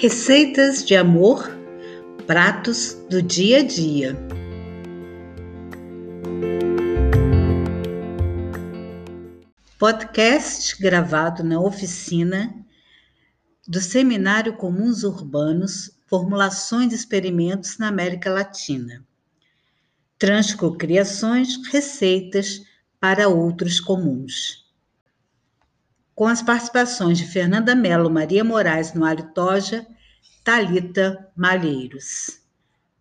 Receitas de amor, pratos do dia a dia. Podcast gravado na oficina do Seminário Comuns Urbanos Formulações e Experimentos na América Latina. Transcocriações, receitas para outros comuns com as participações de Fernanda Mello, Maria Moraes no Alho Toja, Talita Malheiros.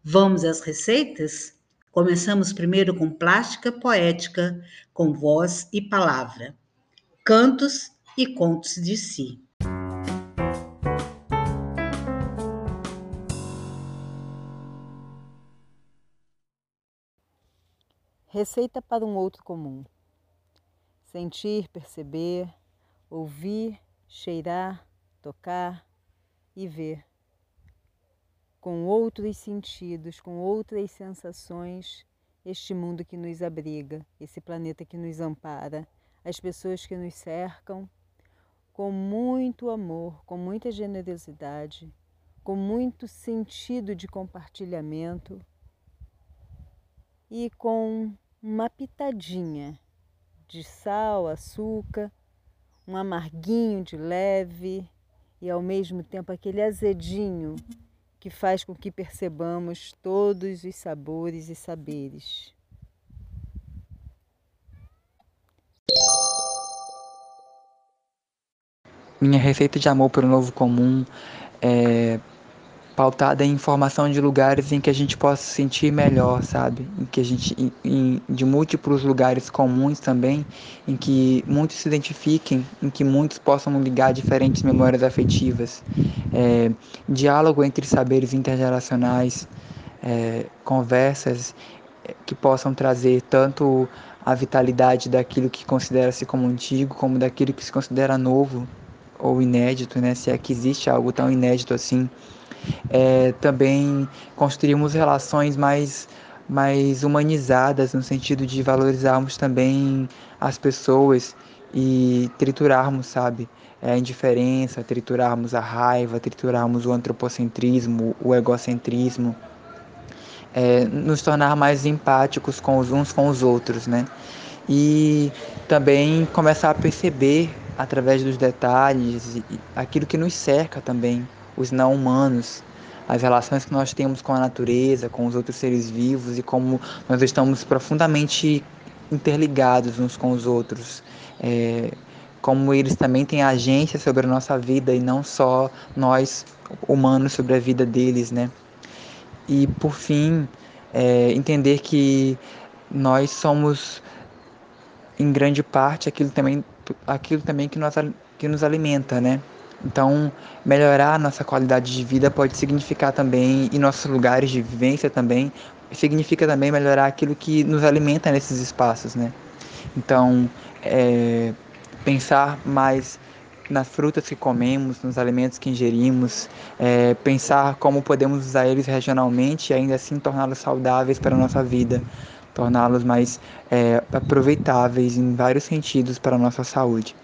Vamos às receitas? Começamos primeiro com plástica poética, com voz e palavra, cantos e contos de si. Receita para um outro comum. Sentir, perceber, ouvir, cheirar, tocar e ver. Com outros sentidos, com outras sensações, este mundo que nos abriga, esse planeta que nos ampara, as pessoas que nos cercam, com muito amor, com muita generosidade, com muito sentido de compartilhamento e com uma pitadinha de sal, açúcar um amarguinho de leve e ao mesmo tempo aquele azedinho que faz com que percebamos todos os sabores e saberes. Minha receita de amor pelo novo comum é pautada em informação de lugares em que a gente possa se sentir melhor, sabe? Em que a gente em, em, de múltiplos lugares comuns também, em que muitos se identifiquem, em que muitos possam ligar diferentes memórias afetivas, é, diálogo entre saberes intergeracionais, é, conversas é, que possam trazer tanto a vitalidade daquilo que considera-se como antigo, como daquilo que se considera novo ou inédito, né? Se é que existe algo tão inédito assim é, também construímos relações mais, mais humanizadas, no sentido de valorizarmos também as pessoas e triturarmos, sabe? É, a indiferença, triturarmos a raiva, triturarmos o antropocentrismo, o egocentrismo, é, nos tornar mais empáticos com os uns com os outros, né? E também começar a perceber através dos detalhes aquilo que nos cerca também, os não humanos, as relações que nós temos com a natureza, com os outros seres vivos e como nós estamos profundamente interligados uns com os outros. É, como eles também têm agência sobre a nossa vida e não só nós humanos sobre a vida deles, né? E por fim, é, entender que nós somos em grande parte aquilo também, aquilo também que, nós, que nos alimenta, né? Então, melhorar a nossa qualidade de vida pode significar também, e nossos lugares de vivência também, significa também melhorar aquilo que nos alimenta nesses espaços, né? Então, é, pensar mais nas frutas que comemos, nos alimentos que ingerimos, é, pensar como podemos usar eles regionalmente e ainda assim torná-los saudáveis para a nossa vida, torná-los mais é, aproveitáveis em vários sentidos para a nossa saúde.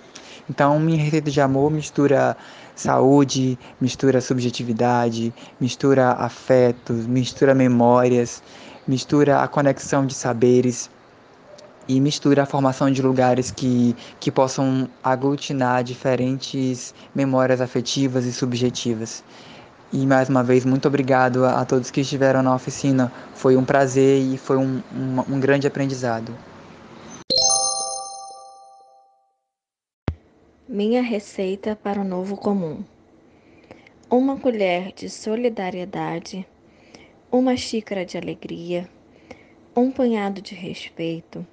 Então, minha receita de amor mistura saúde, mistura subjetividade, mistura afetos, mistura memórias, mistura a conexão de saberes e mistura a formação de lugares que, que possam aglutinar diferentes memórias afetivas e subjetivas. E mais uma vez, muito obrigado a, a todos que estiveram na oficina. Foi um prazer e foi um, um, um grande aprendizado. Minha receita para o novo comum: uma colher de solidariedade, uma xícara de alegria, um punhado de respeito,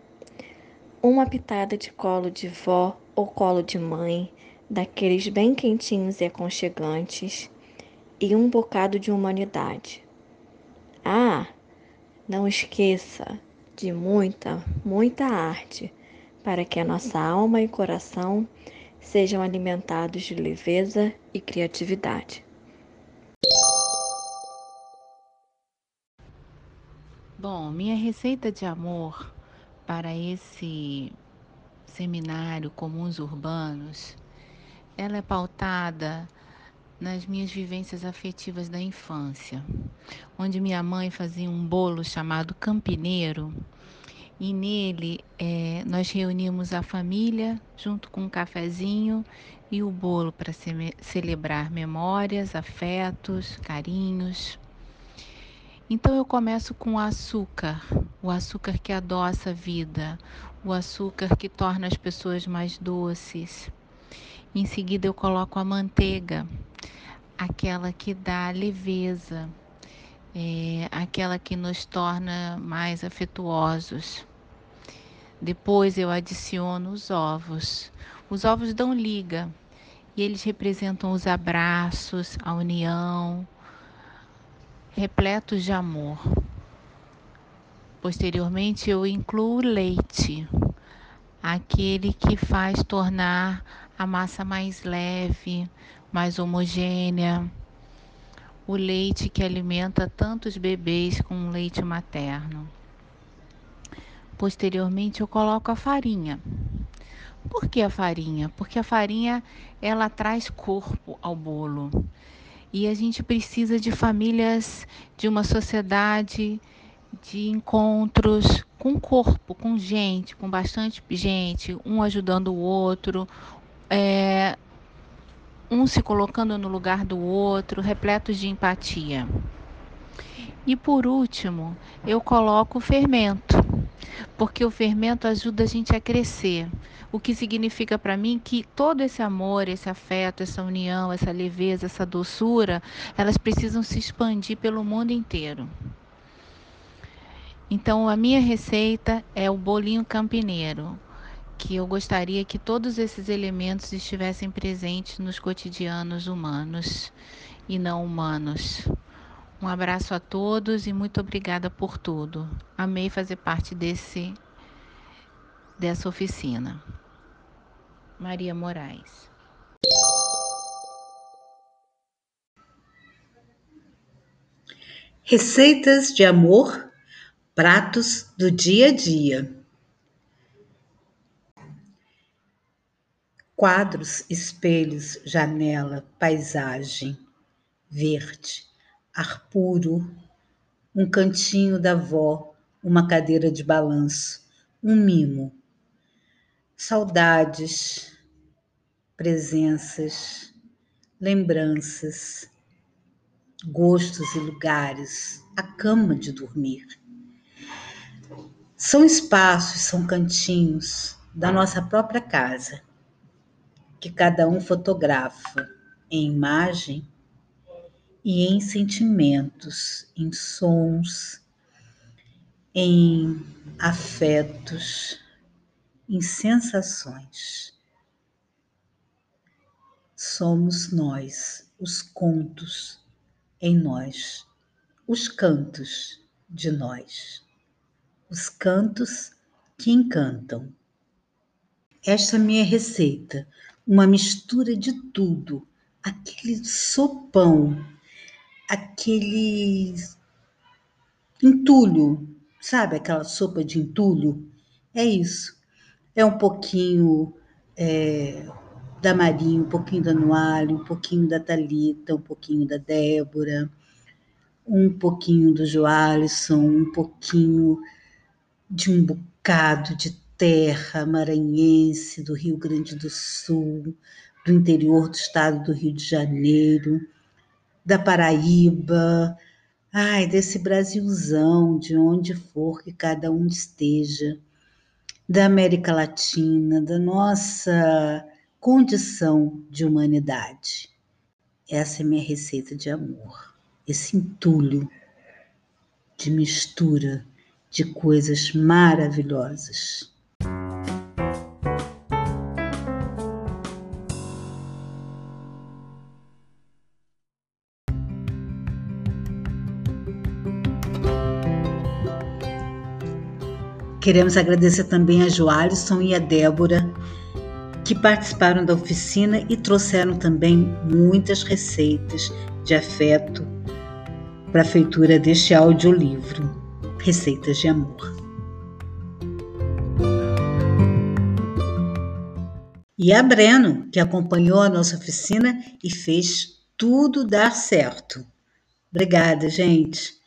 uma pitada de colo de vó ou colo de mãe, daqueles bem quentinhos e aconchegantes, e um bocado de humanidade. Ah, não esqueça de muita, muita arte para que a nossa alma e coração sejam alimentados de leveza e criatividade. Bom, minha receita de amor para esse seminário Comuns Urbanos, ela é pautada nas minhas vivências afetivas da infância, onde minha mãe fazia um bolo chamado campineiro e nele é, nós reunimos a família junto com um cafezinho e o bolo para ce celebrar memórias, afetos, carinhos. Então eu começo com o açúcar, o açúcar que adoça a vida, o açúcar que torna as pessoas mais doces. Em seguida eu coloco a manteiga, aquela que dá leveza, é, aquela que nos torna mais afetuosos. Depois eu adiciono os ovos. Os ovos dão liga e eles representam os abraços, a união, repletos de amor. Posteriormente eu incluo o leite, aquele que faz tornar a massa mais leve, mais homogênea. O leite que alimenta tantos bebês com leite materno. Posteriormente eu coloco a farinha. Por que a farinha? Porque a farinha ela traz corpo ao bolo. E a gente precisa de famílias, de uma sociedade, de encontros com corpo, com gente, com bastante gente, um ajudando o outro, é, um se colocando no lugar do outro, repletos de empatia. E por último, eu coloco o fermento porque o fermento ajuda a gente a crescer. O que significa para mim que todo esse amor, esse afeto, essa união, essa leveza, essa doçura, elas precisam se expandir pelo mundo inteiro. Então, a minha receita é o bolinho campineiro, que eu gostaria que todos esses elementos estivessem presentes nos cotidianos humanos e não humanos. Um abraço a todos e muito obrigada por tudo. Amei fazer parte desse dessa oficina. Maria Moraes. Receitas de amor, pratos do dia a dia. Quadros, espelhos, janela, paisagem, verde ar puro, um cantinho da avó, uma cadeira de balanço, um mimo. Saudades, presenças, lembranças, gostos e lugares, a cama de dormir. São espaços, são cantinhos da nossa própria casa, que cada um fotografa em imagem e em sentimentos, em sons, em afetos, em sensações. Somos nós, os contos em nós, os cantos de nós, os cantos que encantam. Esta minha receita, uma mistura de tudo, aquele sopão aquele entulho, sabe? Aquela sopa de entulho. É isso. É um pouquinho é, da Marinha, um pouquinho da Noalho, um pouquinho da Talita, um pouquinho da Débora, um pouquinho do Joalisson, um pouquinho de um bocado de terra maranhense do Rio Grande do Sul, do interior do estado do Rio de Janeiro da Paraíba, ai, desse Brasilzão, de onde for que cada um esteja, da América Latina, da nossa condição de humanidade. Essa é minha receita de amor, esse entulho de mistura de coisas maravilhosas. Queremos agradecer também a Joalisson e a Débora, que participaram da oficina e trouxeram também muitas receitas de afeto para a feitura deste audiolivro, Receitas de Amor. E a Breno, que acompanhou a nossa oficina e fez tudo dar certo. Obrigada, gente.